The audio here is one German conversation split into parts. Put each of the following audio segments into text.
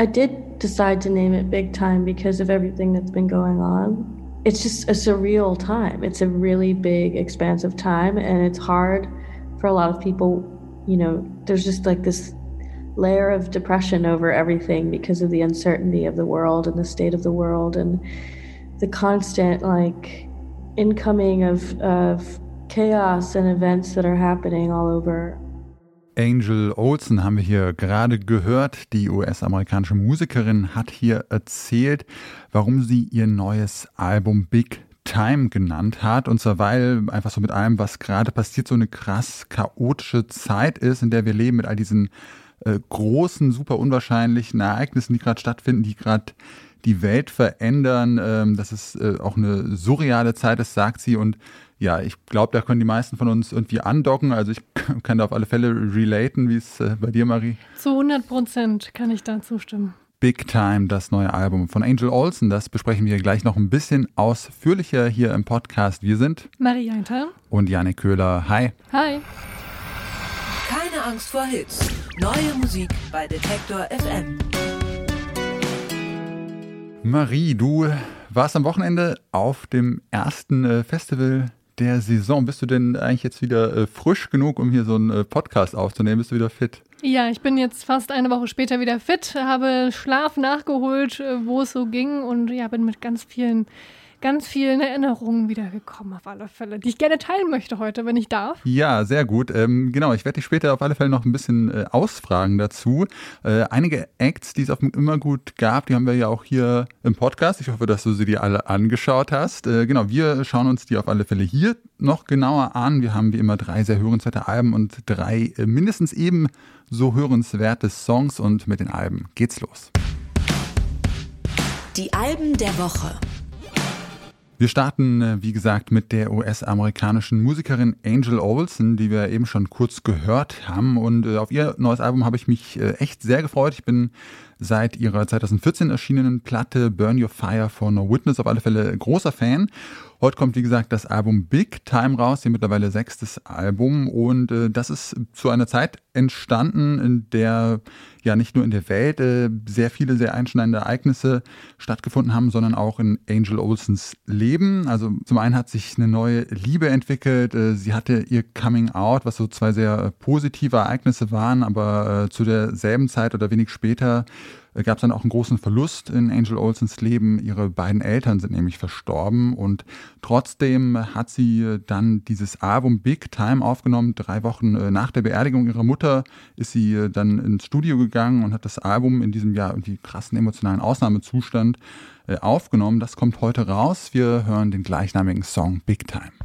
I did decide to name it Big Time because of everything that's been going on. It's just a surreal time. It's a really big, expansive time, and it's hard for a lot of people. You know, there's just like this layer of depression over everything because of the uncertainty of the world and the state of the world and the constant like incoming of, of chaos and events that are happening all over. Angel Olsen haben wir hier gerade gehört. Die US-amerikanische Musikerin hat hier erzählt, warum sie ihr neues Album Big Time genannt hat. Und zwar, weil einfach so mit allem, was gerade passiert, so eine krass chaotische Zeit ist, in der wir leben, mit all diesen äh, großen, super unwahrscheinlichen Ereignissen, die gerade stattfinden, die gerade die Welt verändern, ähm, dass es äh, auch eine surreale Zeit ist, sagt sie. Und ja, ich glaube, da können die meisten von uns irgendwie andocken. Also ich kann da auf alle Fälle relaten, wie es äh, bei dir, Marie. Zu 100 Prozent kann ich da zustimmen. Big Time, das neue Album von Angel Olsen. Das besprechen wir gleich noch ein bisschen ausführlicher hier im Podcast. Wir sind Marie Eintal und Janik Köhler. Hi. Hi. Keine Angst vor Hits. Neue Musik bei Detektor FM. Marie, du warst am Wochenende auf dem ersten äh, Festival der Saison. Bist du denn eigentlich jetzt wieder äh, frisch genug, um hier so einen äh, Podcast aufzunehmen? Bist du wieder fit? Ja, ich bin jetzt fast eine Woche später wieder fit, habe Schlaf nachgeholt, wo es so ging und ja, bin mit ganz vielen ganz vielen Erinnerungen wiedergekommen, auf alle Fälle, die ich gerne teilen möchte heute, wenn ich darf. Ja, sehr gut. Ähm, genau, ich werde dich später auf alle Fälle noch ein bisschen äh, ausfragen dazu. Äh, einige Acts, die es auf dem Immergut gab, die haben wir ja auch hier im Podcast. Ich hoffe, dass du sie dir alle angeschaut hast. Äh, genau, wir schauen uns die auf alle Fälle hier noch genauer an. Wir haben wie immer drei sehr hörenswerte Alben und drei äh, mindestens eben so hörenswerte Songs und mit den Alben geht's los. Die Alben der Woche. Wir starten, äh, wie gesagt, mit der US-amerikanischen Musikerin Angel Olsen, die wir eben schon kurz gehört haben. Und äh, auf ihr neues Album habe ich mich äh, echt sehr gefreut. Ich bin seit ihrer 2014 erschienenen Platte Burn Your Fire for No Witness auf alle Fälle großer Fan. Heute kommt, wie gesagt, das Album Big Time raus, ihr mittlerweile sechstes Album. Und äh, das ist zu einer Zeit entstanden, in der ja nicht nur in der Welt äh, sehr viele sehr einschneidende Ereignisse stattgefunden haben, sondern auch in Angel Olsens Leben. Also zum einen hat sich eine neue Liebe entwickelt. Äh, sie hatte ihr Coming Out, was so zwei sehr positive Ereignisse waren, aber äh, zu derselben Zeit oder wenig später äh, gab es dann auch einen großen Verlust in Angel Olsens Leben. Ihre beiden Eltern sind nämlich verstorben und trotzdem hat sie äh, dann dieses Album Big Time aufgenommen. Drei Wochen äh, nach der Beerdigung ihrer Mutter ist sie dann ins Studio gegangen und hat das Album in diesem Jahr irgendwie krassen emotionalen Ausnahmezustand aufgenommen. Das kommt heute raus. Wir hören den gleichnamigen Song Big Time.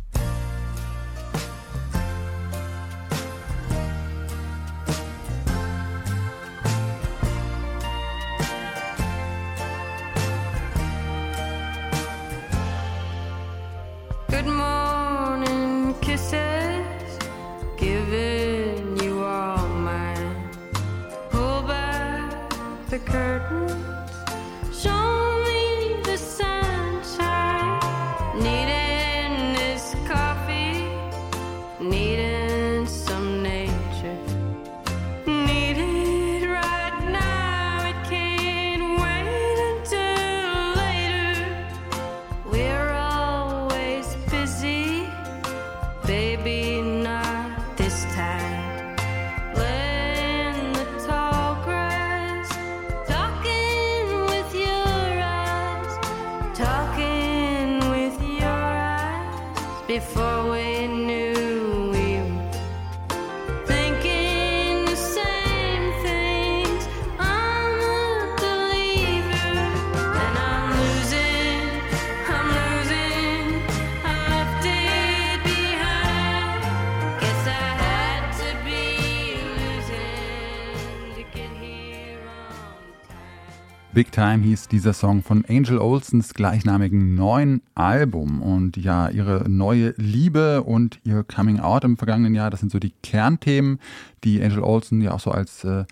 Big Time hieß dieser Song von Angel Olsens gleichnamigen neuen Album. Und ja, ihre neue Liebe und ihr Coming Out im vergangenen Jahr, das sind so die Kernthemen, die Angel Olsen ja auch so als äh,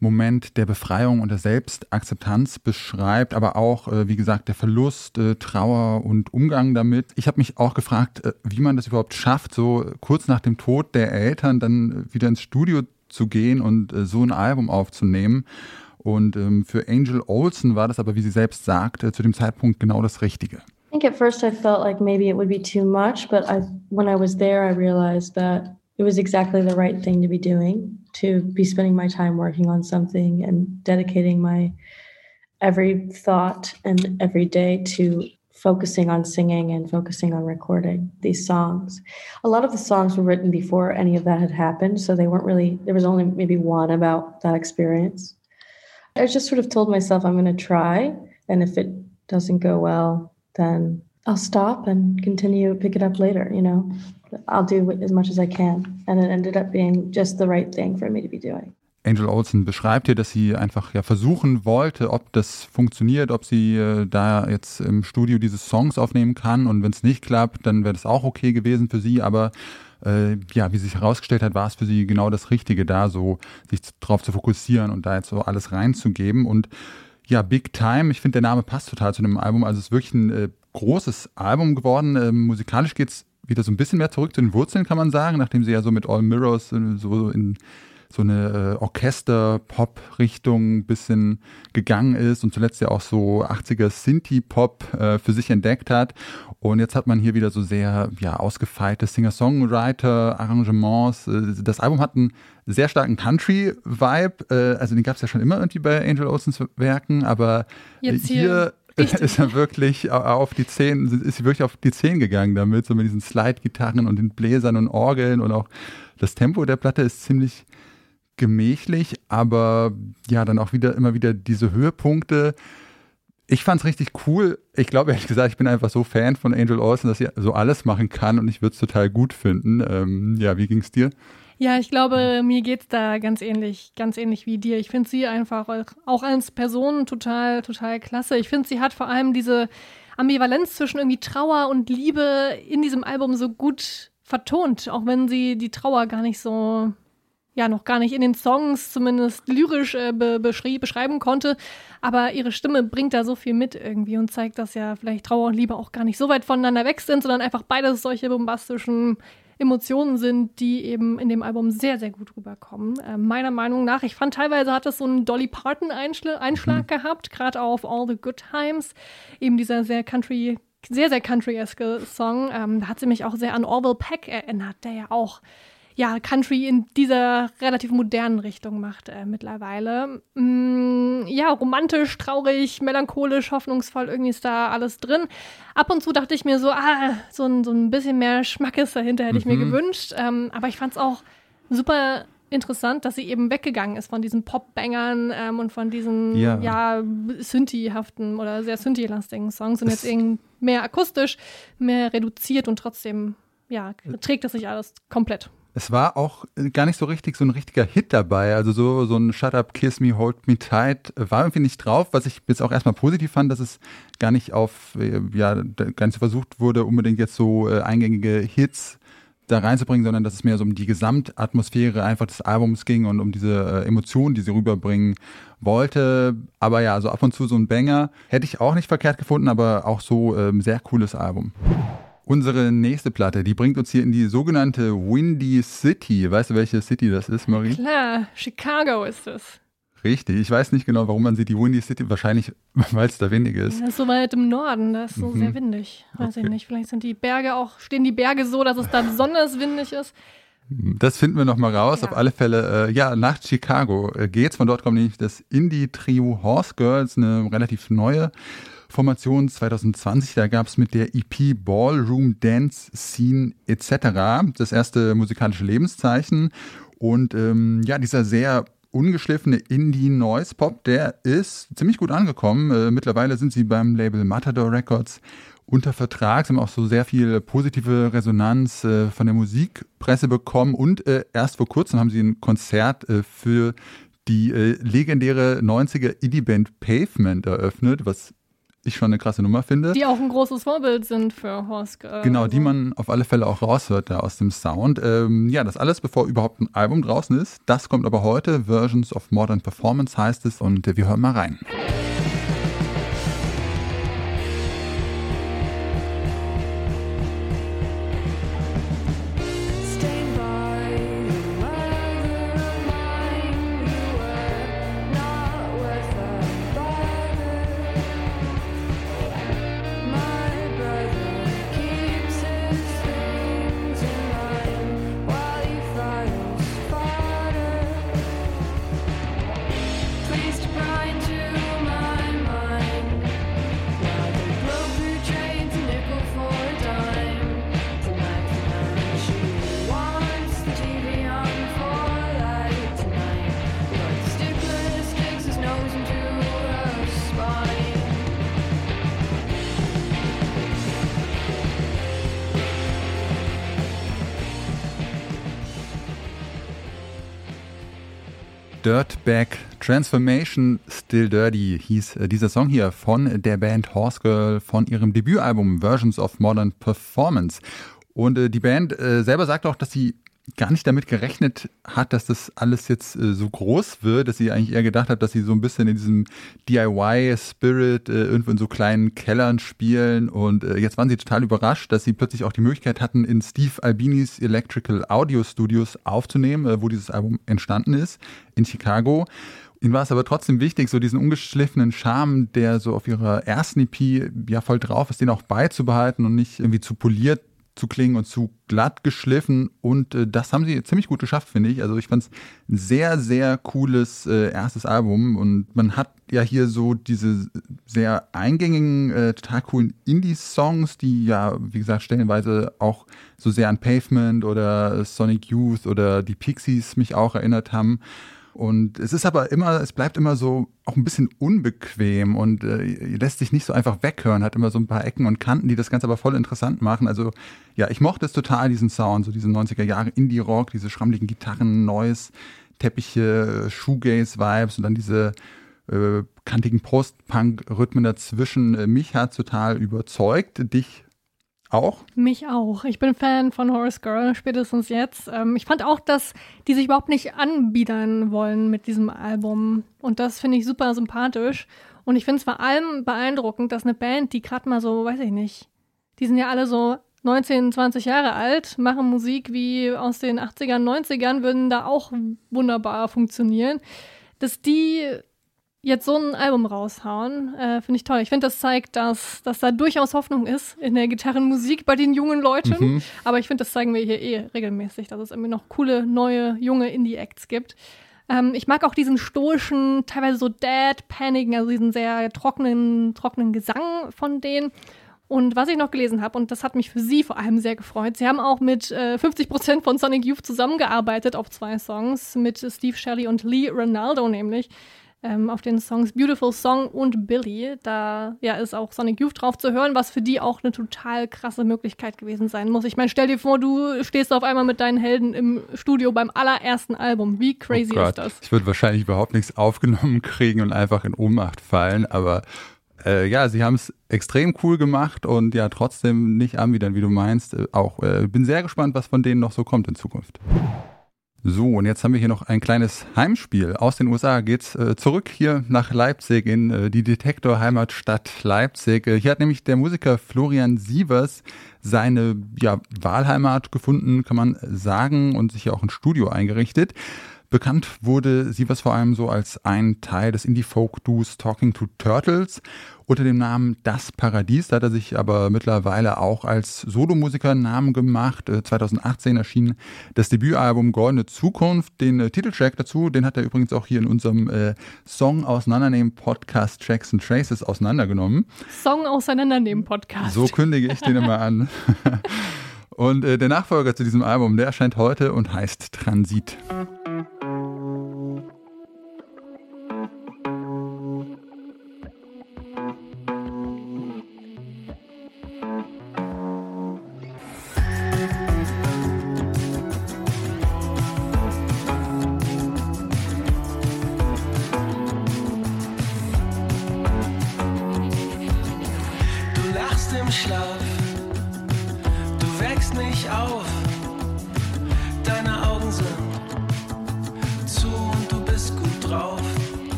Moment der Befreiung und der Selbstakzeptanz beschreibt, aber auch, äh, wie gesagt, der Verlust, äh, Trauer und Umgang damit. Ich habe mich auch gefragt, äh, wie man das überhaupt schafft, so kurz nach dem Tod der Eltern dann wieder ins Studio zu gehen und äh, so ein Album aufzunehmen. Und ähm, für Angel Olsen war das aber, wie sie selbst sagt, äh, zu dem Zeitpunkt genau das Richtige. I think at first I felt like maybe it would be too much, but I, when I was there, I realized that it was exactly the right thing to be doing, to be spending my time working on something and dedicating my every thought and every day to focusing on singing and focusing on recording these songs. A lot of the songs were written before any of that had happened, so they weren't really, there was only maybe one about that experience. I just sort of told myself I'm going to try, and if it doesn't go well, then I'll stop and continue pick it up later, you know. I'll do as much as I can. And it ended up being just the right thing for me to be doing. Angel Olsen beschreibt hier, dass sie einfach ja versuchen wollte, ob das funktioniert, ob sie äh, da jetzt im Studio diese Songs aufnehmen kann und wenn es nicht klappt, dann wäre das auch okay gewesen für sie, aber äh, ja, wie sich herausgestellt hat, war es für sie genau das Richtige, da so sich darauf zu fokussieren und da jetzt so alles reinzugeben. Und ja, Big Time, ich finde der Name passt total zu dem Album, also es ist wirklich ein äh, großes Album geworden, äh, musikalisch geht's wieder so ein bisschen mehr zurück zu den Wurzeln, kann man sagen, nachdem sie ja so mit All Mirrors äh, so in so eine äh, Orchester-Pop-Richtung ein bisschen gegangen ist und zuletzt ja auch so 80er Synthie-Pop äh, für sich entdeckt hat. Und jetzt hat man hier wieder so sehr ja, ausgefeilte Singer-Songwriter-Arrangements. Äh, das Album hat einen sehr starken Country-Vibe. Äh, also den gab es ja schon immer irgendwie bei Angel Olsens Werken, aber Jetzt hier, hier ist er wirklich auf die Zehen, ist sie wirklich auf die Zehen gegangen damit, so mit diesen Slide-Gitarren und den Bläsern und Orgeln und auch das Tempo der Platte ist ziemlich gemächlich, aber ja, dann auch wieder immer wieder diese Höhepunkte. Ich fand's richtig cool. Ich glaube ehrlich gesagt, ich bin einfach so Fan von Angel Olsen, dass sie so alles machen kann und ich würde es total gut finden. Ähm, ja, wie ging's dir? Ja, ich glaube, mir geht's da ganz ähnlich, ganz ähnlich wie dir. Ich finde sie einfach auch als Person total, total klasse. Ich finde, sie hat vor allem diese Ambivalenz zwischen irgendwie Trauer und Liebe in diesem Album so gut vertont, auch wenn sie die Trauer gar nicht so ja noch gar nicht in den Songs zumindest lyrisch äh, be beschreiben konnte. Aber ihre Stimme bringt da so viel mit irgendwie und zeigt, dass ja vielleicht Trauer und Liebe auch gar nicht so weit voneinander weg sind, sondern einfach beides solche bombastischen Emotionen sind, die eben in dem Album sehr, sehr gut rüberkommen. Äh, meiner Meinung nach, ich fand teilweise hat es so einen Dolly Parton-Einschlag mhm. gehabt, gerade auf All the Good Times, eben dieser sehr Country sehr, sehr country-eske Song. Ähm, da hat sie mich auch sehr an Orville Peck erinnert, der ja auch ja, Country in dieser relativ modernen Richtung macht äh, mittlerweile. Mm, ja, romantisch, traurig, melancholisch, hoffnungsvoll, irgendwie ist da alles drin. Ab und zu dachte ich mir so, ah, so ein, so ein bisschen mehr Schmackes dahinter hätte ich mir mhm. gewünscht. Ähm, aber ich fand es auch super interessant, dass sie eben weggegangen ist von diesen Pop-Bangern ähm, und von diesen ja, ja Synthi-haften oder sehr Synthi-lastigen Songs und jetzt irgendwie mehr akustisch, mehr reduziert und trotzdem ja, trägt das sich alles komplett es war auch gar nicht so richtig so ein richtiger Hit dabei. Also so, so ein Shut Up, Kiss Me, Hold Me Tight war irgendwie nicht drauf, was ich jetzt auch erstmal positiv fand, dass es gar nicht auf, äh, ja, gar nicht so versucht wurde, unbedingt jetzt so äh, eingängige Hits da reinzubringen, sondern dass es mehr so um die Gesamtatmosphäre einfach des Albums ging und um diese äh, Emotionen, die sie rüberbringen wollte. Aber ja, so ab und zu so ein Banger hätte ich auch nicht verkehrt gefunden, aber auch so ähm, sehr cooles Album. Unsere nächste Platte, die bringt uns hier in die sogenannte Windy City. Weißt du, welche City das ist, Marie? Klar, Chicago ist es. Richtig. Ich weiß nicht genau, warum man sieht die Windy City. Wahrscheinlich, weil es da windig ist. Das ist so weit im Norden, das ist so mhm. sehr windig. Weiß okay. ich nicht. Vielleicht sind die Berge auch, stehen die Berge so, dass es da besonders windig ist. Das finden wir noch mal raus. Ja. Auf alle Fälle, äh, ja, nach Chicago äh, geht's. Von dort kommt nämlich das Indie-Trio Horse Girls, eine relativ neue Formation 2020. Da gab es mit der EP Ballroom Dance Scene etc. das erste musikalische Lebenszeichen. Und ähm, ja, dieser sehr ungeschliffene Indie-Noise-Pop, der ist ziemlich gut angekommen. Äh, mittlerweile sind sie beim Label Matador Records unter Vertrag, sie haben auch so sehr viel positive Resonanz äh, von der Musikpresse bekommen und äh, erst vor kurzem haben sie ein Konzert äh, für die äh, legendäre 90er Indie-Band Pavement eröffnet, was ich schon eine krasse Nummer finde. Die auch ein großes Vorbild sind für Horst. Äh, genau, die man auf alle Fälle auch raushört da aus dem Sound. Ähm, ja, das alles, bevor überhaupt ein Album draußen ist. Das kommt aber heute. Versions of Modern Performance heißt es und äh, wir hören mal rein. Dirtbag Transformation Still Dirty hieß äh, dieser Song hier von der Band Horse Girl von ihrem Debütalbum Versions of Modern Performance. Und äh, die Band äh, selber sagt auch, dass sie gar nicht damit gerechnet hat, dass das alles jetzt äh, so groß wird, dass sie eigentlich eher gedacht hat, dass sie so ein bisschen in diesem DIY-Spirit äh, irgendwo in so kleinen Kellern spielen. Und äh, jetzt waren sie total überrascht, dass sie plötzlich auch die Möglichkeit hatten, in Steve Albinis Electrical Audio Studios aufzunehmen, äh, wo dieses Album entstanden ist, in Chicago. Ihnen war es aber trotzdem wichtig, so diesen ungeschliffenen Charme, der so auf ihrer ersten EP ja voll drauf ist, den auch beizubehalten und nicht irgendwie zu poliert zu klingen und zu glatt geschliffen. Und äh, das haben sie ziemlich gut geschafft, finde ich. Also ich fand es ein sehr, sehr cooles äh, erstes Album. Und man hat ja hier so diese sehr eingängigen, äh, total coolen Indie-Songs, die ja, wie gesagt, stellenweise auch so sehr an Pavement oder Sonic Youth oder die Pixies mich auch erinnert haben. Und es ist aber immer, es bleibt immer so auch ein bisschen unbequem und äh, lässt sich nicht so einfach weghören, hat immer so ein paar Ecken und Kanten, die das Ganze aber voll interessant machen. Also ja, ich mochte es total, diesen Sound, so diese 90er Jahre Indie-Rock, diese schrammligen Gitarren, Neues, Teppiche, Shoegaze-Vibes und dann diese äh, kantigen Post-Punk-Rhythmen dazwischen. Äh, mich hat total überzeugt. Dich auch? Mich auch. Ich bin Fan von Horace Girl, spätestens jetzt. Ähm, ich fand auch, dass die sich überhaupt nicht anbiedern wollen mit diesem Album. Und das finde ich super sympathisch. Und ich finde es vor allem beeindruckend, dass eine Band, die gerade mal so, weiß ich nicht, die sind ja alle so 19, 20 Jahre alt, machen Musik wie aus den 80ern, 90ern, würden da auch wunderbar funktionieren. Dass die jetzt so ein Album raushauen, äh, finde ich toll. Ich finde, das zeigt, dass, dass da durchaus Hoffnung ist in der Gitarrenmusik bei den jungen Leuten. Mhm. Aber ich finde, das zeigen wir hier eh regelmäßig, dass es irgendwie noch coole, neue, junge Indie-Acts gibt. Ähm, ich mag auch diesen stoischen, teilweise so dead-panigen, also diesen sehr trockenen, trockenen Gesang von denen. Und was ich noch gelesen habe, und das hat mich für sie vor allem sehr gefreut, sie haben auch mit äh, 50 Prozent von Sonic Youth zusammengearbeitet auf zwei Songs, mit Steve Shelley und Lee Ronaldo nämlich ähm, auf den Songs Beautiful Song und Billy. Da ja, ist auch Sonic Youth drauf zu hören, was für die auch eine total krasse Möglichkeit gewesen sein muss. Ich meine, stell dir vor, du stehst auf einmal mit deinen Helden im Studio beim allerersten Album. Wie crazy oh ist das? Ich würde wahrscheinlich überhaupt nichts aufgenommen kriegen und einfach in Ohnmacht fallen, aber äh, ja, sie haben es extrem cool gemacht und ja, trotzdem nicht anwidern, wie du meinst. Äh, auch äh, bin sehr gespannt, was von denen noch so kommt in Zukunft. So, und jetzt haben wir hier noch ein kleines Heimspiel. Aus den USA geht's äh, zurück hier nach Leipzig in äh, die Detektor-Heimatstadt Leipzig. Äh, hier hat nämlich der Musiker Florian Sievers seine ja, Wahlheimat gefunden, kann man sagen, und sich hier auch ein Studio eingerichtet. Bekannt wurde sie was vor allem so als ein Teil des Indie-Folk-Duos Talking to Turtles unter dem Namen Das Paradies. Da hat er sich aber mittlerweile auch als Solomusiker einen Namen gemacht. 2018 äh, erschien das Debütalbum Goldene Zukunft. Den äh, Titeltrack dazu, den hat er übrigens auch hier in unserem äh, Song auseinandernehmen Podcast Tracks and Traces auseinandergenommen. Song auseinandernehmen Podcast. So kündige ich den immer an. Und äh, der Nachfolger zu diesem Album, der erscheint heute und heißt Transit.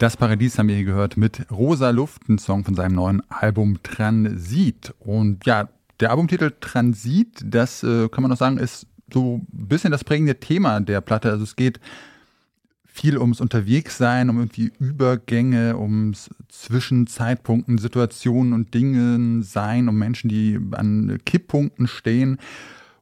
Das Paradies haben wir hier gehört mit Rosa Luft, ein Song von seinem neuen Album Transit. Und ja, der Albumtitel Transit, das äh, kann man noch sagen, ist so ein bisschen das prägende Thema der Platte. Also es geht viel ums Unterwegssein, um irgendwie Übergänge, um Zwischenzeitpunkten, Situationen und Dingen sein, um Menschen, die an Kipppunkten stehen.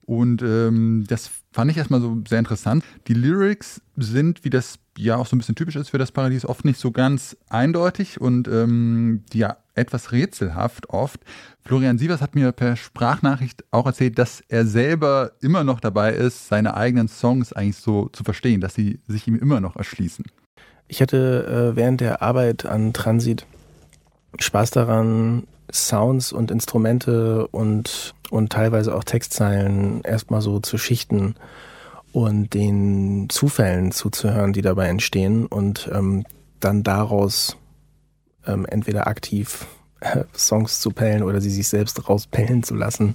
Und ähm, das fand ich erstmal so sehr interessant. Die Lyrics sind, wie das ja auch so ein bisschen typisch ist für das Paradies, oft nicht so ganz eindeutig und ähm, ja etwas rätselhaft oft. Florian Sievers hat mir per Sprachnachricht auch erzählt, dass er selber immer noch dabei ist, seine eigenen Songs eigentlich so zu verstehen, dass sie sich ihm immer noch erschließen. Ich hatte äh, während der Arbeit an Transit Spaß daran, Sounds und Instrumente und, und teilweise auch Textzeilen erstmal so zu schichten und den Zufällen zuzuhören, die dabei entstehen und ähm, dann daraus ähm, entweder aktiv äh, Songs zu pellen oder sie sich selbst rauspellen zu lassen.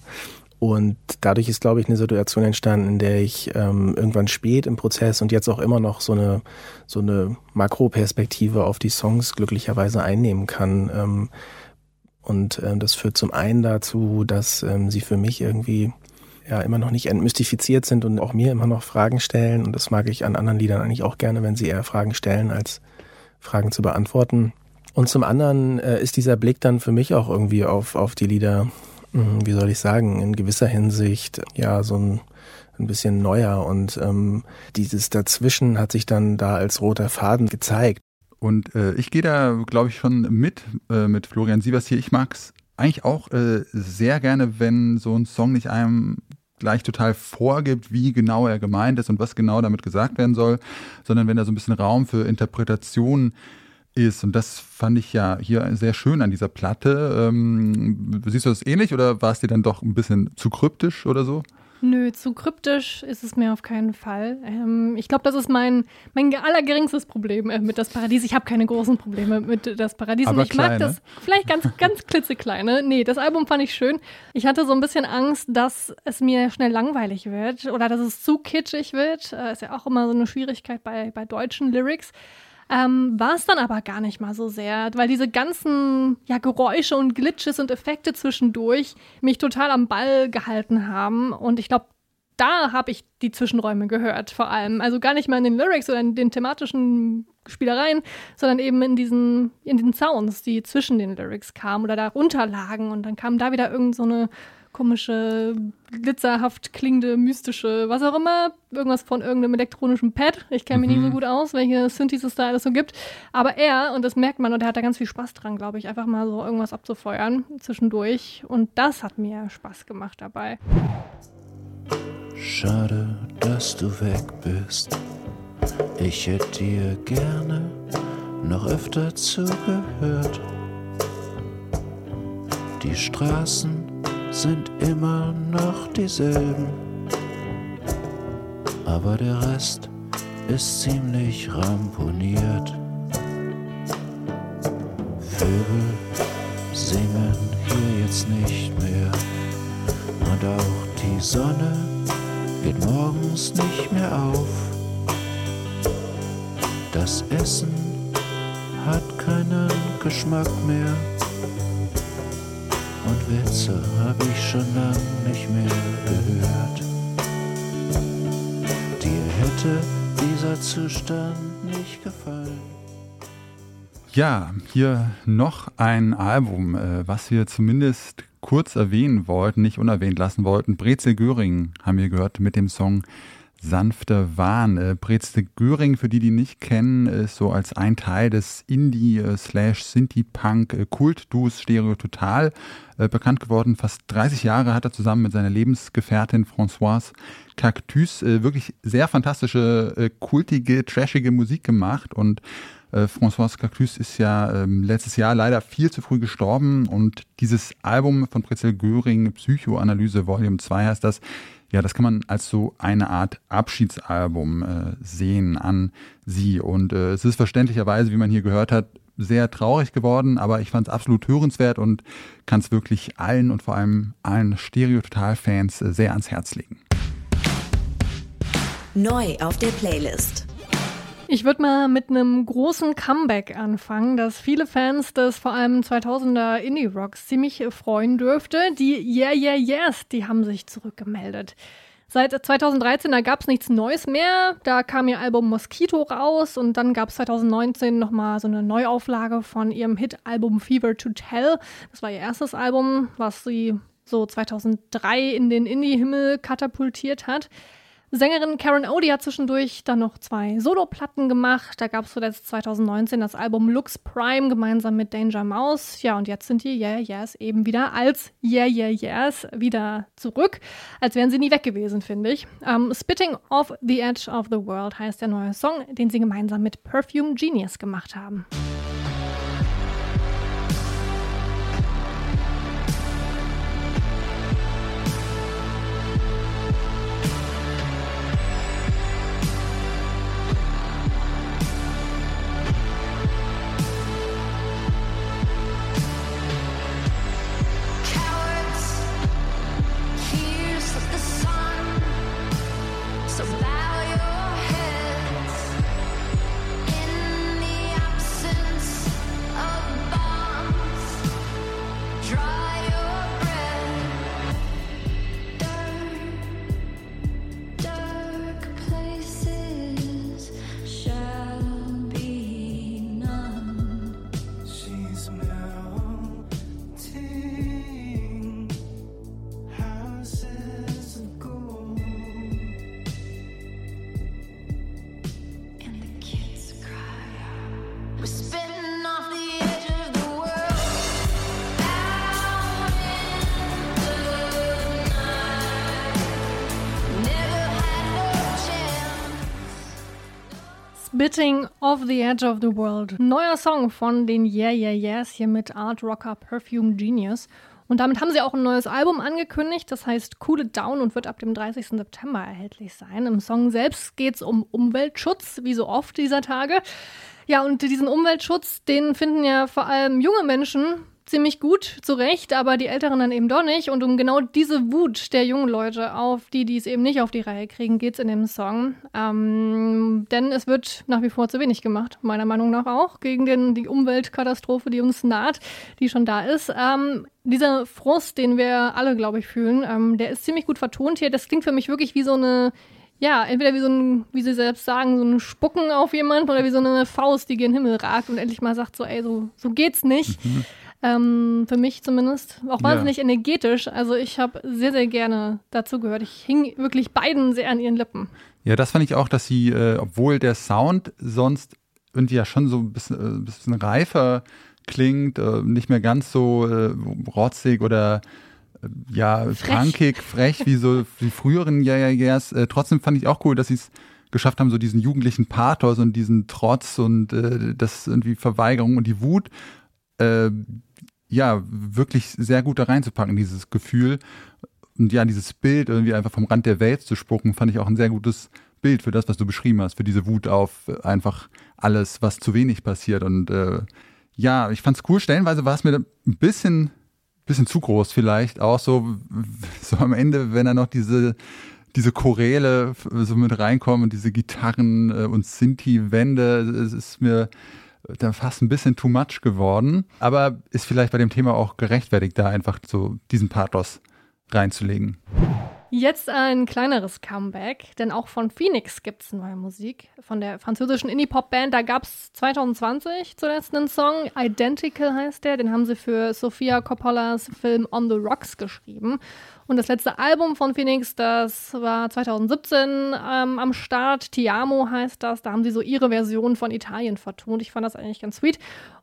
Und dadurch ist, glaube ich, eine Situation entstanden, in der ich ähm, irgendwann spät im Prozess und jetzt auch immer noch so eine, so eine Makroperspektive auf die Songs glücklicherweise einnehmen kann. Ähm, und äh, das führt zum einen dazu, dass ähm, sie für mich irgendwie ja immer noch nicht entmystifiziert sind und auch mir immer noch Fragen stellen. Und das mag ich an anderen Liedern eigentlich auch gerne, wenn sie eher Fragen stellen, als Fragen zu beantworten. Und zum anderen äh, ist dieser Blick dann für mich auch irgendwie auf, auf die Lieder, mh, hm, wie soll ich sagen, in gewisser Hinsicht ja so ein, ein bisschen neuer. Und ähm, dieses Dazwischen hat sich dann da als roter Faden gezeigt. Und äh, ich gehe da, glaube ich, schon mit, äh, mit Florian Sievers hier. Ich mag es eigentlich auch äh, sehr gerne, wenn so ein Song nicht einem gleich total vorgibt, wie genau er gemeint ist und was genau damit gesagt werden soll, sondern wenn da so ein bisschen Raum für Interpretation ist. Und das fand ich ja hier sehr schön an dieser Platte. Ähm, siehst du das ähnlich oder war es dir dann doch ein bisschen zu kryptisch oder so? Nö, zu kryptisch ist es mir auf keinen Fall. Ähm, ich glaube, das ist mein, mein allergeringstes Problem äh, mit das Paradies. Ich habe keine großen Probleme mit das Paradies. Aber und ich kleine. mag das vielleicht ganz, ganz klitzekleine. Nee, das Album fand ich schön. Ich hatte so ein bisschen Angst, dass es mir schnell langweilig wird oder dass es zu kitschig wird. Äh, ist ja auch immer so eine Schwierigkeit bei, bei deutschen Lyrics. Ähm, war es dann aber gar nicht mal so sehr, weil diese ganzen ja, Geräusche und Glitches und Effekte zwischendurch mich total am Ball gehalten haben. Und ich glaube, da habe ich die Zwischenräume gehört, vor allem. Also gar nicht mal in den Lyrics oder in den thematischen Spielereien, sondern eben in diesen, in den Sounds, die zwischen den Lyrics kamen oder darunter lagen. Und dann kam da wieder irgend so komische, glitzerhaft klingende, mystische, was auch immer. Irgendwas von irgendeinem elektronischen Pad. Ich kenne mich mhm. nicht so gut aus, welche Synthes es da alles so gibt. Aber er, und das merkt man, und er hat da ganz viel Spaß dran, glaube ich, einfach mal so irgendwas abzufeuern zwischendurch. Und das hat mir Spaß gemacht dabei. Schade, dass du weg bist. Ich hätte dir gerne noch öfter zugehört. Die Straßen sind immer noch dieselben. Aber der Rest ist ziemlich ramponiert. Vögel singen hier jetzt nicht mehr. Und auch die Sonne geht morgens nicht mehr auf. Das Essen hat keinen Geschmack mehr und Witze hab ich schon lang nicht mehr gehört. Dir hätte dieser Zustand nicht gefallen. Ja, hier noch ein Album, äh, was wir zumindest kurz erwähnen wollten, nicht unerwähnt lassen wollten. Brezel Göring haben wir gehört mit dem Song sanfter Wahn. Äh, Brezte Göring, für die, die nicht kennen, ist so als ein Teil des Indie-Slash-Sinti-Punk-Kult-Duos Stereo Total äh, bekannt geworden. Fast 30 Jahre hat er zusammen mit seiner Lebensgefährtin Françoise Cactus äh, wirklich sehr fantastische, äh, kultige, trashige Musik gemacht und äh, Françoise Cactus ist ja ähm, letztes Jahr leider viel zu früh gestorben und dieses Album von Pretzel Göring, Psychoanalyse Volume 2 heißt das, ja, das kann man als so eine Art Abschiedsalbum äh, sehen an sie. Und äh, es ist verständlicherweise, wie man hier gehört hat, sehr traurig geworden, aber ich fand es absolut hörenswert und kann es wirklich allen und vor allem allen Stereo-Total-Fans äh, sehr ans Herz legen. Neu auf der Playlist. Ich würde mal mit einem großen Comeback anfangen, das viele Fans des vor allem 2000er Indie-Rocks ziemlich freuen dürfte. Die Yeah Yeah Yes, die haben sich zurückgemeldet. Seit 2013, da gab es nichts Neues mehr. Da kam ihr Album Mosquito raus und dann gab es 2019 nochmal so eine Neuauflage von ihrem Hit-Album Fever to Tell. Das war ihr erstes Album, was sie so 2003 in den Indie-Himmel katapultiert hat. Sängerin Karen Odie hat zwischendurch dann noch zwei Soloplatten gemacht. Da gab es zuletzt 2019 das Album Lux Prime gemeinsam mit Danger Mouse. Ja, und jetzt sind die Yeah Yes eben wieder als Yeah Yeah Yes wieder zurück. Als wären sie nie weg gewesen, finde ich. Um, ähm, Spitting Off the Edge of the World heißt der neue Song, den sie gemeinsam mit Perfume Genius gemacht haben. Spitting Off the Edge of the World. Neuer Song von den Yeah Yeah Yeahs hier mit Art Rocker Perfume Genius. Und damit haben sie auch ein neues Album angekündigt, das heißt Cool It Down und wird ab dem 30. September erhältlich sein. Im Song selbst geht es um Umweltschutz, wie so oft dieser Tage. Ja, und diesen Umweltschutz, den finden ja vor allem junge Menschen ziemlich gut zurecht, aber die Älteren dann eben doch nicht. Und um genau diese Wut der jungen Leute auf die, die es eben nicht auf die Reihe kriegen, geht es in dem Song. Ähm, denn es wird nach wie vor zu wenig gemacht, meiner Meinung nach auch, gegen den, die Umweltkatastrophe, die uns naht, die schon da ist. Ähm, dieser Frust, den wir alle, glaube ich, fühlen, ähm, der ist ziemlich gut vertont hier. Das klingt für mich wirklich wie so eine ja, entweder wie so ein, wie sie selbst sagen, so ein Spucken auf jemand oder wie so eine Faust, die gen Himmel ragt und endlich mal sagt so, ey, so, so geht's nicht. Mhm. Ähm, für mich zumindest. Auch wahnsinnig ja. energetisch. Also ich habe sehr, sehr gerne dazu gehört. Ich hing wirklich beiden sehr an ihren Lippen. Ja, das fand ich auch, dass sie, äh, obwohl der Sound sonst irgendwie ja schon so ein bisschen, äh, bisschen reifer klingt, äh, nicht mehr ganz so äh, rotzig oder äh, ja, frech. frankig, frech wie so die früheren Ja, ja, Yeahs. Äh, trotzdem fand ich auch cool, dass sie es geschafft haben, so diesen jugendlichen Pathos und diesen Trotz und das irgendwie Verweigerung und die Wut ja, wirklich sehr gut da reinzupacken, dieses Gefühl. Und ja, dieses Bild irgendwie einfach vom Rand der Welt zu spucken, fand ich auch ein sehr gutes Bild für das, was du beschrieben hast, für diese Wut auf einfach alles, was zu wenig passiert. Und äh, ja, ich fand's cool. Stellenweise war es mir ein bisschen, bisschen zu groß vielleicht. Auch so, so am Ende, wenn er noch diese, diese Choräle so mit reinkommen und diese Gitarren äh, und Sinti-Wände, es ist mir da fast ein bisschen too much geworden. Aber ist vielleicht bei dem Thema auch gerechtfertigt, da einfach so diesen Pathos reinzulegen. Jetzt ein kleineres Comeback, denn auch von Phoenix gibt es neue Musik. Von der französischen Indie-Pop-Band, da gab es 2020 zuletzt einen Song, Identical heißt der, den haben sie für Sofia Coppolas Film On the Rocks geschrieben. Und das letzte Album von Phoenix, das war 2017 ähm, am Start. Tiamo heißt das. Da haben sie so ihre Version von Italien vertont. Ich fand das eigentlich ganz sweet.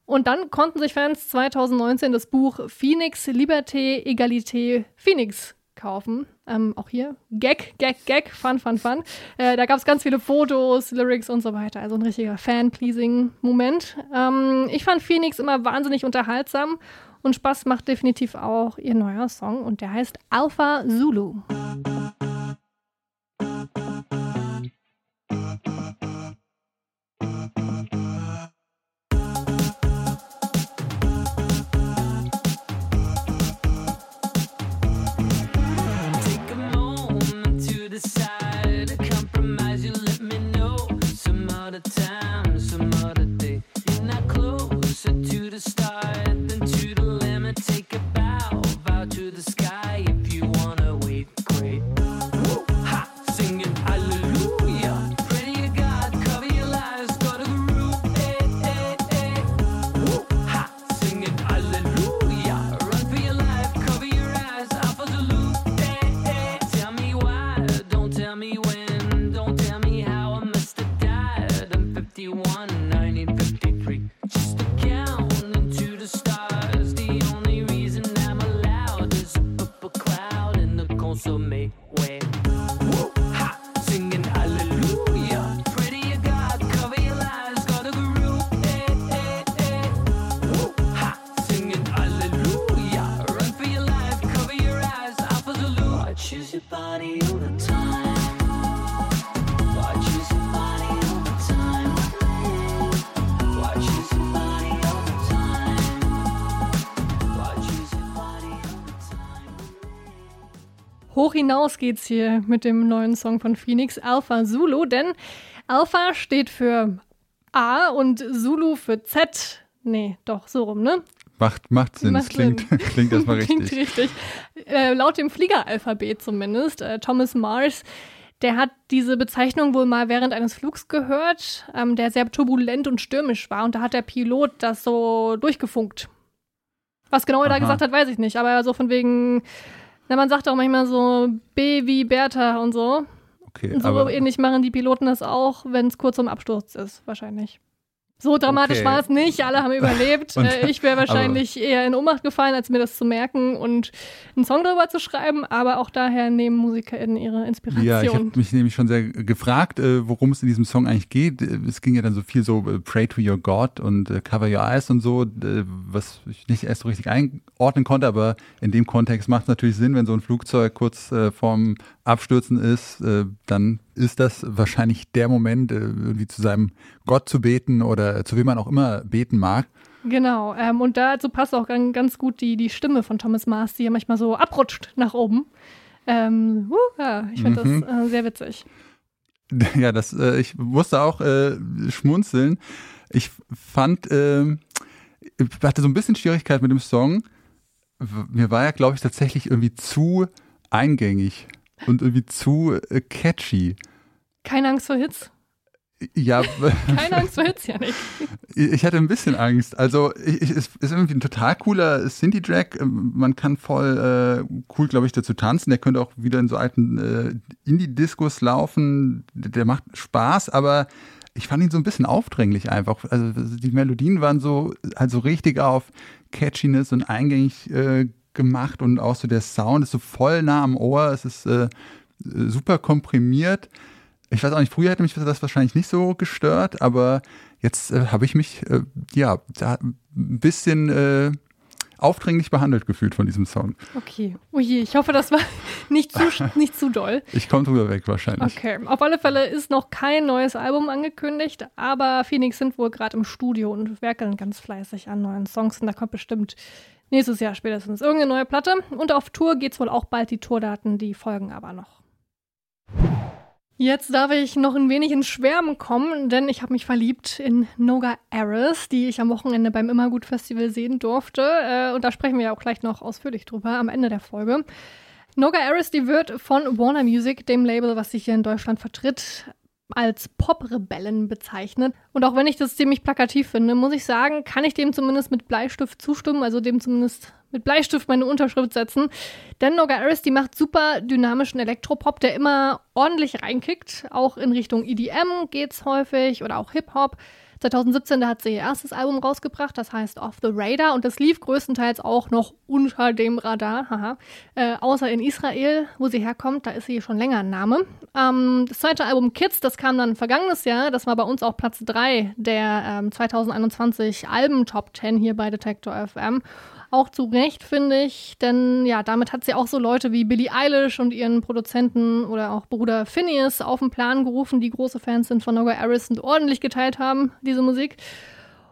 Und dann konnten sich Fans 2019 das Buch Phoenix, Liberté, Egalité, Phoenix kaufen. Ähm, auch hier Gag, Gag, Gag, Fun, Fun, Fun. Äh, da gab es ganz viele Fotos, Lyrics und so weiter. Also ein richtiger Fan-Pleasing-Moment. Ähm, ich fand Phoenix immer wahnsinnig unterhaltsam und Spaß macht definitiv auch ihr neuer Song und der heißt Alpha Zulu. The hinaus geht's hier mit dem neuen Song von Phoenix, Alpha Zulu, denn Alpha steht für A und Zulu für Z. Nee, doch, so rum, ne? Macht, macht Sinn, macht klingt, Sinn. klingt erstmal richtig. Klingt richtig. Äh, laut dem Fliegeralphabet zumindest, äh, Thomas Mars, der hat diese Bezeichnung wohl mal während eines Flugs gehört, ähm, der sehr turbulent und stürmisch war. Und da hat der Pilot das so durchgefunkt. Was genau er da gesagt hat, weiß ich nicht. Aber so von wegen, na, man sagt auch manchmal so B wie Bertha und so. Okay, und so aber, ähnlich machen die Piloten das auch, wenn es kurz vorm Absturz ist, wahrscheinlich. So dramatisch okay. war es nicht, alle haben überlebt. und, äh, ich wäre wahrscheinlich eher in Ohnmacht gefallen, als mir das zu merken und einen Song darüber zu schreiben, aber auch daher nehmen MusikerInnen ihre Inspiration. Ja, ich habe mich nämlich schon sehr gefragt, äh, worum es in diesem Song eigentlich geht. Es ging ja dann so viel so äh, Pray to your God und Cover your eyes und so, was ich nicht erst so richtig einordnen konnte, aber in dem Kontext macht es natürlich Sinn, wenn so ein Flugzeug kurz vorm Abstürzen ist, dann ist das wahrscheinlich der Moment, irgendwie zu seinem Gott zu beten oder zu wem man auch immer beten mag. Genau, ähm, und dazu passt auch ganz gut die, die Stimme von Thomas Mars, die ja manchmal so abrutscht nach oben. Ähm, uh, ja, ich finde mhm. das äh, sehr witzig. Ja, das, äh, ich musste auch äh, schmunzeln. Ich fand, äh, ich hatte so ein bisschen Schwierigkeit mit dem Song. Mir war ja, glaube ich, tatsächlich irgendwie zu eingängig und irgendwie zu äh, catchy. Keine Angst vor Hits? Ja. Keine Angst vor Hits, ja nicht. Ich hatte ein bisschen Angst. Also es ist irgendwie ein total cooler Synthie-Track. Man kann voll äh, cool, glaube ich, dazu tanzen. Der könnte auch wieder in so alten äh, Indie-Discos laufen. Der macht Spaß, aber ich fand ihn so ein bisschen aufdringlich einfach. Also die Melodien waren so, also richtig auf Catchiness und eingängig äh, gemacht und auch so der Sound ist so voll nah am Ohr. Es ist äh, super komprimiert ich weiß auch nicht, früher hätte mich das wahrscheinlich nicht so gestört, aber jetzt äh, habe ich mich äh, ja ein bisschen äh, aufdringlich behandelt gefühlt von diesem Song. Okay. Oh je, ich hoffe, das war nicht zu, nicht zu doll. Ich komme drüber weg wahrscheinlich. Okay. Auf alle Fälle ist noch kein neues Album angekündigt, aber Phoenix sind wohl gerade im Studio und werkeln ganz fleißig an neuen Songs und da kommt bestimmt nächstes Jahr spätestens irgendeine neue Platte. Und auf Tour geht es wohl auch bald. Die Tourdaten, die folgen aber noch. Jetzt darf ich noch ein wenig ins Schwärmen kommen, denn ich habe mich verliebt in Noga Aris, die ich am Wochenende beim Immergut Festival sehen durfte. Äh, und da sprechen wir ja auch gleich noch ausführlich drüber am Ende der Folge. Noga Aris, die wird von Warner Music, dem Label, was sich hier in Deutschland vertritt, als Pop-Rebellen bezeichnet. Und auch wenn ich das ziemlich plakativ finde, muss ich sagen, kann ich dem zumindest mit Bleistift zustimmen, also dem zumindest mit Bleistift meine Unterschrift setzen. Denn Noga Aris, die macht super dynamischen Elektropop, der immer ordentlich reinkickt. Auch in Richtung EDM geht's häufig oder auch Hip-Hop. 2017, da hat sie ihr erstes Album rausgebracht, das heißt Off the Radar und das lief größtenteils auch noch unter dem Radar, haha. Äh, außer in Israel, wo sie herkommt, da ist sie schon länger ein Name. Ähm, das zweite Album Kids, das kam dann vergangenes Jahr, das war bei uns auch Platz 3 der ähm, 2021 Alben Top 10 hier bei Detector FM. Auch zu Recht, finde ich, denn ja, damit hat sie auch so Leute wie Billie Eilish und ihren Produzenten oder auch Bruder Phineas auf den Plan gerufen, die große Fans sind von Noga Aris und ordentlich geteilt haben, diese Musik.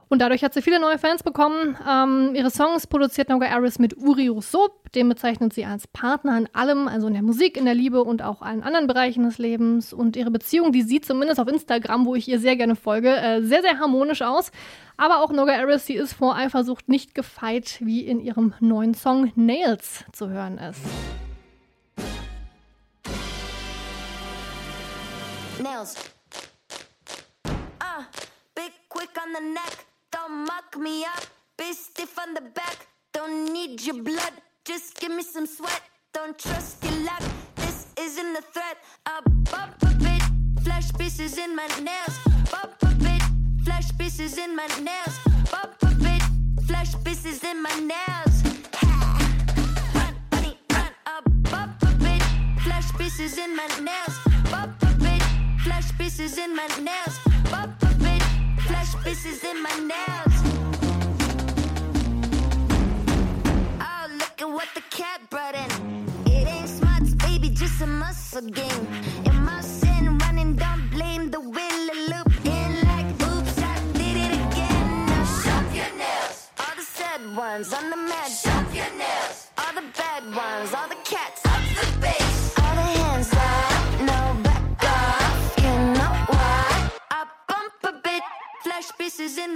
Und dadurch hat sie viele neue Fans bekommen. Ähm, ihre Songs produziert Noga Aris mit Uri Rusop. Den bezeichnet sie als Partner in allem, also in der Musik, in der Liebe und auch allen anderen Bereichen des Lebens. Und ihre Beziehung, die sieht zumindest auf Instagram, wo ich ihr sehr gerne folge, äh, sehr, sehr harmonisch aus. Aber auch Noga Aris, sie ist vor Eifersucht nicht gefeit, wie in ihrem neuen Song Nails zu hören ist. Nails. Ah, big quick on the neck. Don't muck me up, be stiff on the back. Don't need your blood, just give me some sweat. Don't trust your luck, this isn't a threat. I bump a bit, flesh pieces in my nails. Bump a bit, flesh pieces in my nails. Bump a bit, flesh pieces in my nails. Run, bunny, run. I bump a bit, flesh pieces in my nails. Bump a bit, flesh pieces in my nails. A pieces in my nails. Oh, look at what the cat brought in. It ain't smarts, baby, just a muscle game. In my sin, running, don't blame the will loop in like, oops, I did it again. Now shove your nails. All the sad ones on the mat.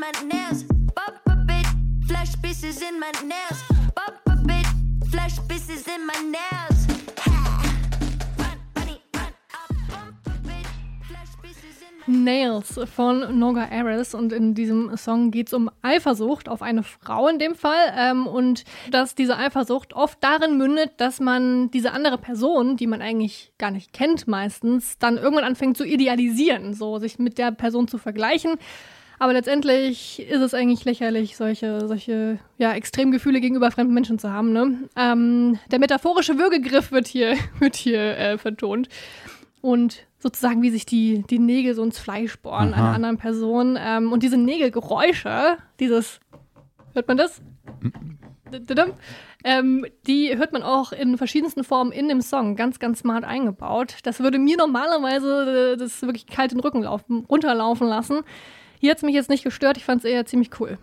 My nails. Bop a bit, flesh pieces in my nails. Bop a bit, flesh pieces in in my Nails von Noga Aris und in diesem Song geht es um Eifersucht auf eine Frau in dem Fall ähm, und dass diese Eifersucht oft darin mündet, dass man diese andere Person, die man eigentlich gar nicht kennt meistens, dann irgendwann anfängt zu idealisieren, so sich mit der Person zu vergleichen. Aber letztendlich ist es eigentlich lächerlich, solche, solche ja, Extremgefühle gegenüber fremden Menschen zu haben. Ne? Ähm, der metaphorische Würgegriff wird hier, wird hier äh, vertont und sozusagen wie sich die, die Nägel so ins Fleisch bohren Aha. einer anderen Person. Ähm, und diese Nägelgeräusche, dieses, hört man das? Ähm, die hört man auch in verschiedensten Formen in dem Song, ganz, ganz smart eingebaut. Das würde mir normalerweise äh, das wirklich kalt den Rücken laufen, runterlaufen lassen. Hier hat es mich jetzt nicht gestört, ich fand es eher ziemlich cool.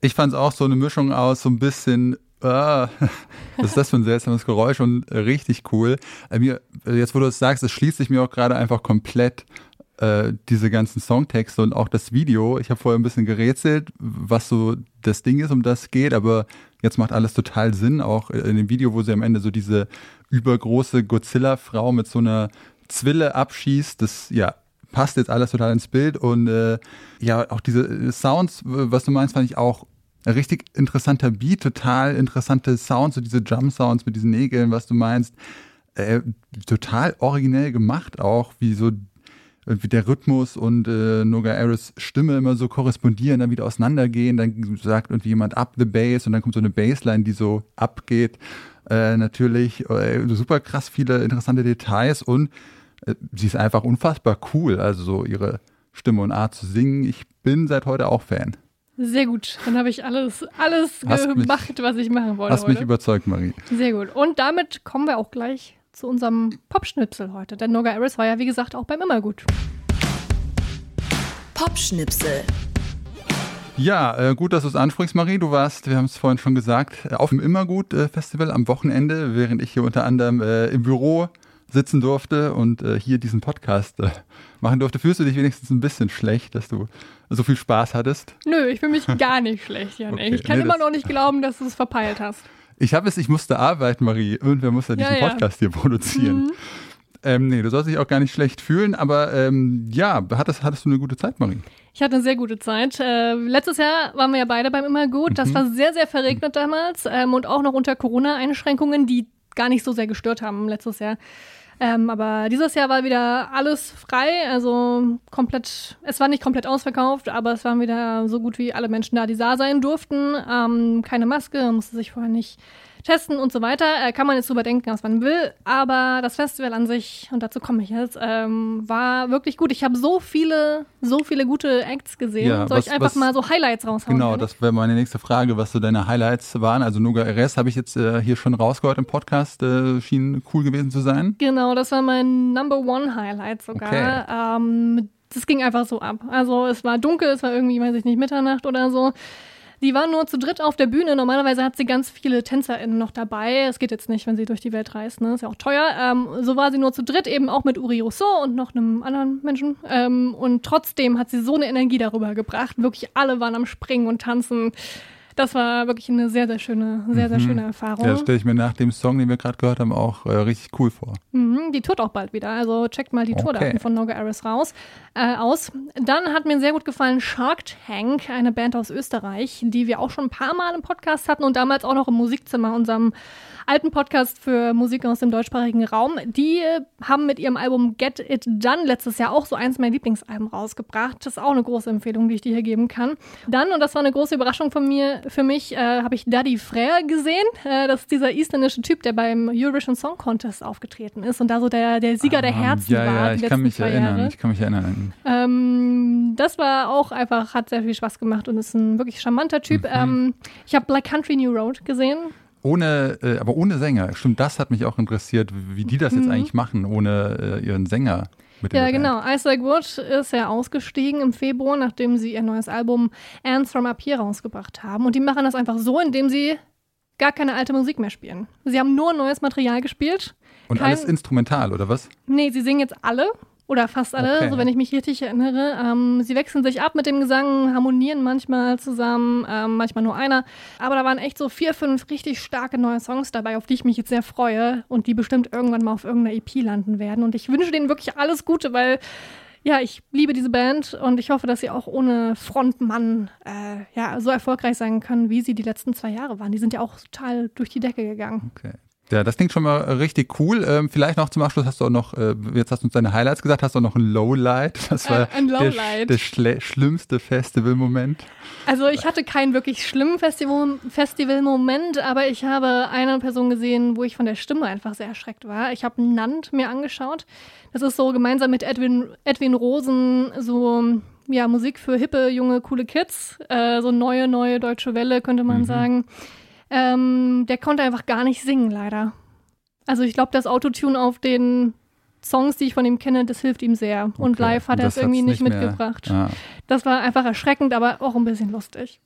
Ich fand es auch so eine Mischung aus so ein bisschen, ah, was ist das für ein seltsames Geräusch und richtig cool. Äh, äh, jetzt, wo du es sagst, es schließt sich mir auch gerade einfach komplett äh, diese ganzen Songtexte und auch das Video. Ich habe vorher ein bisschen gerätselt, was so das Ding ist, um das geht, aber jetzt macht alles total Sinn, auch in dem Video, wo sie am Ende so diese übergroße Godzilla-Frau mit so einer Zwille abschießt. Das, ja, passt jetzt alles total ins Bild und äh, ja, auch diese äh, Sounds, was du meinst, fand ich auch ein richtig interessanter Beat, total interessante Sounds, so diese Jump-Sounds mit diesen Nägeln, was du meinst. Äh, total originell gemacht auch, wie so wie der Rhythmus und äh, Noga Aris Stimme immer so korrespondieren, dann wieder auseinandergehen, dann sagt irgendwie jemand up the bass und dann kommt so eine Bassline, die so abgeht. Äh, natürlich äh, super krass viele interessante Details und sie ist einfach unfassbar cool, also so ihre Stimme und Art zu singen. Ich bin seit heute auch Fan. Sehr gut. Dann habe ich alles, alles Hast mich- gemacht, was ich machen wollte. Hast mich heute. überzeugt, Marie. Sehr gut. Und damit kommen wir auch gleich zu unserem Popschnipsel heute. Denn Noga Aris war ja, wie gesagt, auch beim Immergut. Popschnipsel. Ja, äh, gut, dass du es ansprichst, Marie. Du warst, wir haben es vorhin schon gesagt, äh, auf dem Immergut-Festival am Wochenende, während ich hier unter anderem äh, im Büro sitzen durfte und äh, hier diesen Podcast äh, machen durfte. Fühlst du dich wenigstens ein bisschen schlecht, dass du so viel Spaß hattest? Nö, ich fühle mich gar nicht schlecht, Janik. Okay. Ich kann Nee, immer noch nicht glauben, dass du es verpeilt hast. Ich habe es, ich musste arbeiten, Marie. Irgendwer muss ja diesen Ja. Podcast hier produzieren. Ähm, nee, du sollst dich auch gar nicht schlecht fühlen, aber ähm, ja, hattest, hattest du eine gute Zeit, Marie? Ich hatte eine sehr gute Zeit. Äh, letztes Jahr waren wir ja beide beim Immergut. Das war sehr, sehr verregnet damals ähm, und auch noch unter Corona-Einschränkungen, die gar nicht so sehr gestört haben letztes Jahr. Ähm, aber dieses Jahr war wieder alles frei, also komplett, es war nicht komplett ausverkauft, aber es waren wieder so gut wie alle Menschen da, die da sein durften. Ähm, keine Maske, musste sich vorher nicht testen und so weiter. Äh, kann man jetzt drüber denken, was man will. Aber das Festival an sich, und dazu komme ich jetzt, ähm, war wirklich gut. Ich habe so viele, so viele gute Acts gesehen. Ja, Soll was- ich einfach was- mal so Highlights raushauen? Genau, Janik? das wäre meine nächste Frage, was so deine Highlights waren. Also Noga RS habe ich jetzt äh, hier schon rausgehört im Podcast, äh, schien cool gewesen zu sein. Genau, das war mein Number One Highlight sogar. Ähm, das ging einfach so ab. Also es war dunkel, es war irgendwie, weiß ich nicht, Mitternacht oder so. Die waren nur zu dritt auf der Bühne. Normalerweise hat sie ganz viele TänzerInnen noch dabei. Es geht jetzt nicht, wenn sie durch die Welt reist, ne? Ist ja auch teuer. Ähm, so war sie nur zu dritt, eben auch mit Uri Rousseau und noch einem anderen Menschen. Ähm, und trotzdem hat sie so eine Energie darüber gebracht. Wirklich alle waren am Springen und Tanzen. Das war wirklich eine sehr, sehr schöne, sehr, sehr schöne Erfahrung. Ja, das stelle ich mir nach dem Song, den wir gerade gehört haben, auch äh, richtig cool vor. Mhm, die tourt auch bald wieder. Also checkt mal die Okay. Tourdaten von Noga Aris raus, äh, aus. Dann hat mir sehr gut gefallen Shark Tank, eine Band aus Österreich, die wir auch schon ein paar Mal im Podcast hatten und damals auch noch im Musikzimmer, unserem alten Podcast für Musik aus dem deutschsprachigen Raum. Die äh, haben mit ihrem Album Get It Done letztes Jahr auch so eins meiner Lieblingsalben rausgebracht. Das ist auch eine große Empfehlung, die ich dir hier geben kann. Dann, und das war eine große Überraschung von mir, für mich, äh, habe ich Daddy Frère gesehen. Äh, das ist dieser isländische Typ, der beim Eurovision Song Contest aufgetreten ist und da so der, der Sieger der Ähm, Herzen ja, war. ja, ich kann mich erinnern. Jahre. Ich kann mich erinnern. Ähm, das war auch einfach, hat sehr viel Spaß gemacht und ist ein wirklich charmanter Typ. Mhm. Ähm, ich habe Black Country New Road gesehen. Ohne, äh, aber ohne Sänger. Stimmt, das hat mich auch interessiert, wie die das jetzt eigentlich machen, ohne äh, ihren Sänger. Mit Mhm. Ja, genau. Isaac Wood ist ja ausgestiegen im Februar, nachdem sie ihr neues Album Ants from Up Here rausgebracht haben. Und die machen das einfach so, indem sie gar keine alte Musik mehr spielen. Sie haben nur neues Material gespielt. Und kein- alles instrumental, oder was? Nee, sie singen jetzt alle Oder fast alle, Okay. so wenn ich mich richtig erinnere. Ähm, sie wechseln sich ab mit dem Gesang, harmonieren manchmal zusammen, ähm, manchmal nur einer. Aber da waren echt so vier, fünf richtig starke neue Songs dabei, auf die ich mich jetzt sehr freue und die bestimmt irgendwann mal auf irgendeiner EP landen werden. Und ich wünsche denen wirklich alles Gute, weil ja, ich liebe diese Band und ich hoffe, dass sie auch ohne Frontmann äh, ja, so erfolgreich sein können, wie sie die letzten zwei Jahre waren. Die sind ja auch total durch die Decke gegangen. Okay. Ja, das klingt schon mal richtig cool. Ähm, vielleicht noch zum Abschluss hast du auch noch, äh, jetzt hast du uns deine Highlights gesagt, hast du auch noch ein Lowlight. Das war Äh, ein der, Lowlight. der schle- schlimmste Festivalmoment. Also ich hatte keinen wirklich schlimmen Festival- Festival-Moment, aber ich habe eine Person gesehen, wo ich von der Stimme einfach sehr erschreckt war. Ich habe Nant mir angeschaut. Das ist so gemeinsam mit Edwin, Edwin Rosen so ja, Musik für hippe, junge, coole Kids. Äh, so neue, neue deutsche Welle, könnte man sagen. Ähm, der konnte einfach gar nicht singen, leider. Also ich glaube, das Autotune auf den Songs, die ich von ihm kenne, das hilft ihm sehr. Und Okay. live hat er das es irgendwie nicht mehr- mitgebracht. Ah. Das war einfach erschreckend, aber auch ein bisschen lustig.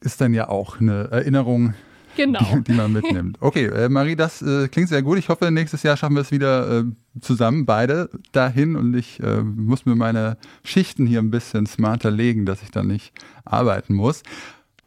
Ist dann ja auch eine Erinnerung, Genau. die, die man mitnimmt. Okay, äh, Marie, das äh, klingt sehr gut. Ich hoffe, nächstes Jahr schaffen wir es wieder äh, zusammen, beide dahin. Und ich äh, muss mir meine Schichten hier ein bisschen smarter legen, dass ich dann nicht arbeiten muss.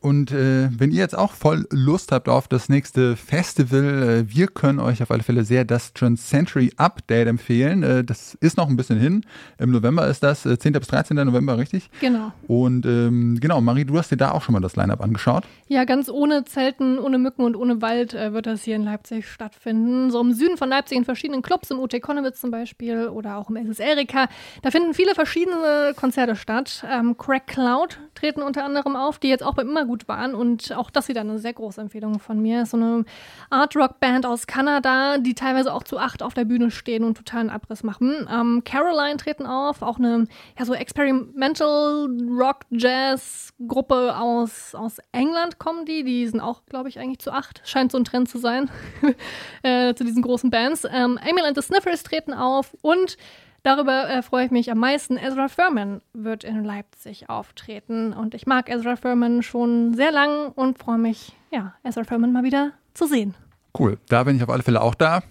Und äh, wenn ihr jetzt auch voll Lust habt auf das nächste Festival, äh, wir können euch auf alle Fälle sehr das Transcentury Update empfehlen. Äh, das ist noch ein bisschen hin. Im November ist das, äh, 10. bis 13. November, richtig? Genau. Und ähm, genau, Marie, du hast dir da auch schon mal das Line-Up angeschaut. Ja, ganz ohne Zelten, ohne Mücken und ohne Wald äh, wird das hier in Leipzig stattfinden. So im Süden von Leipzig in verschiedenen Clubs, im UT Konnewitz zum Beispiel oder auch im SS Erika. Da finden viele verschiedene Konzerte statt. Ähm, Crack Cloud treten unter anderem auf, die jetzt auch bei Immergut waren und auch das wieder eine sehr große Empfehlung von mir. So eine Art-Rock-Band aus Kanada, die teilweise auch zu acht auf der Bühne stehen und totalen Abriss machen. Ähm, Caroline treten auf, auch eine ja, so Experimental Rock Jazz Gruppe aus, aus England kommen die. Die sind auch, glaube ich, eigentlich zu acht. Scheint so ein Trend zu sein äh, zu diesen großen Bands. Ähm, Emil and the Sniffers treten auf und Darüber äh, freue ich mich am meisten. Ezra Furman wird in Leipzig auftreten. Und ich mag Ezra Furman schon sehr lang und freue mich, ja, Ezra Furman mal wieder zu sehen. Cool, da bin ich auf alle Fälle auch da.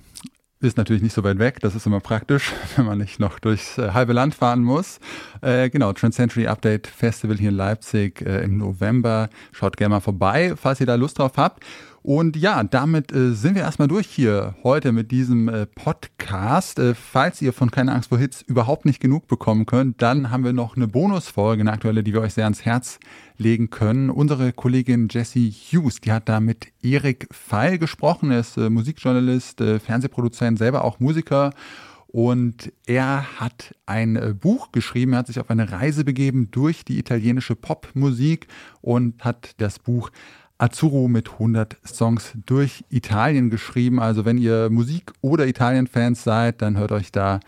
Ist natürlich nicht so weit weg, das ist immer praktisch, wenn man nicht noch durchs äh, halbe Land fahren muss. Äh, genau, Transcentury Update Festival hier in Leipzig äh, im November. Schaut gerne mal vorbei, falls ihr da Lust drauf habt. Und ja, damit äh, sind wir erstmal durch hier heute mit diesem äh, Podcast. Äh, falls ihr von Keine Angst vor Hits überhaupt nicht genug bekommen könnt, dann haben wir noch eine Bonusfolge, eine aktuelle, die wir euch sehr ans Herz legen können. Unsere Kollegin Jessie Hughes, die hat da mit Erik Feil gesprochen. Er ist äh, Musikjournalist, äh, Fernsehproduzent, selber auch Musiker. Und er hat ein äh, Buch geschrieben, er hat sich auf eine Reise begeben durch die italienische Popmusik und hat das Buch Azzurro mit 100 Songs durch Italien geschrieben. Also wenn ihr Musik- oder Italien-Fans seid, dann hört euch da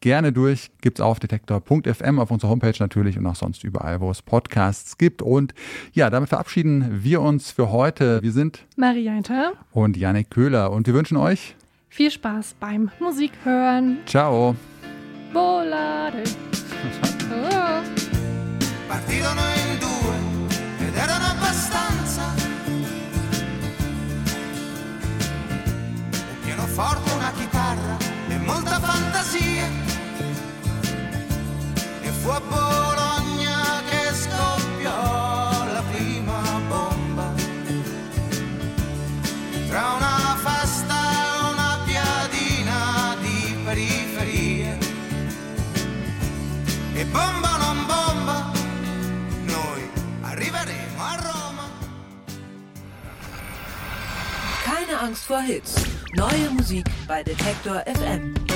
gerne durch. Gibt's auf detektor.fm auf unserer Homepage natürlich und auch sonst überall, wo es Podcasts gibt. Und ja, damit verabschieden wir uns für heute. Wir sind Marianne, und Janik Köhler und wir wünschen euch viel Spaß beim Musik hören. Ciao. Volare. Oh. Pianoforte, una chitarra e molta fantasia. E fu a Bologna che scoppiò la prima bomba. Tra una festa e una piadina di periferie. E bomba non bomba, noi arriveremo a Roma. Keine Angst vor Hits. Neue Musik bei Detektor FM.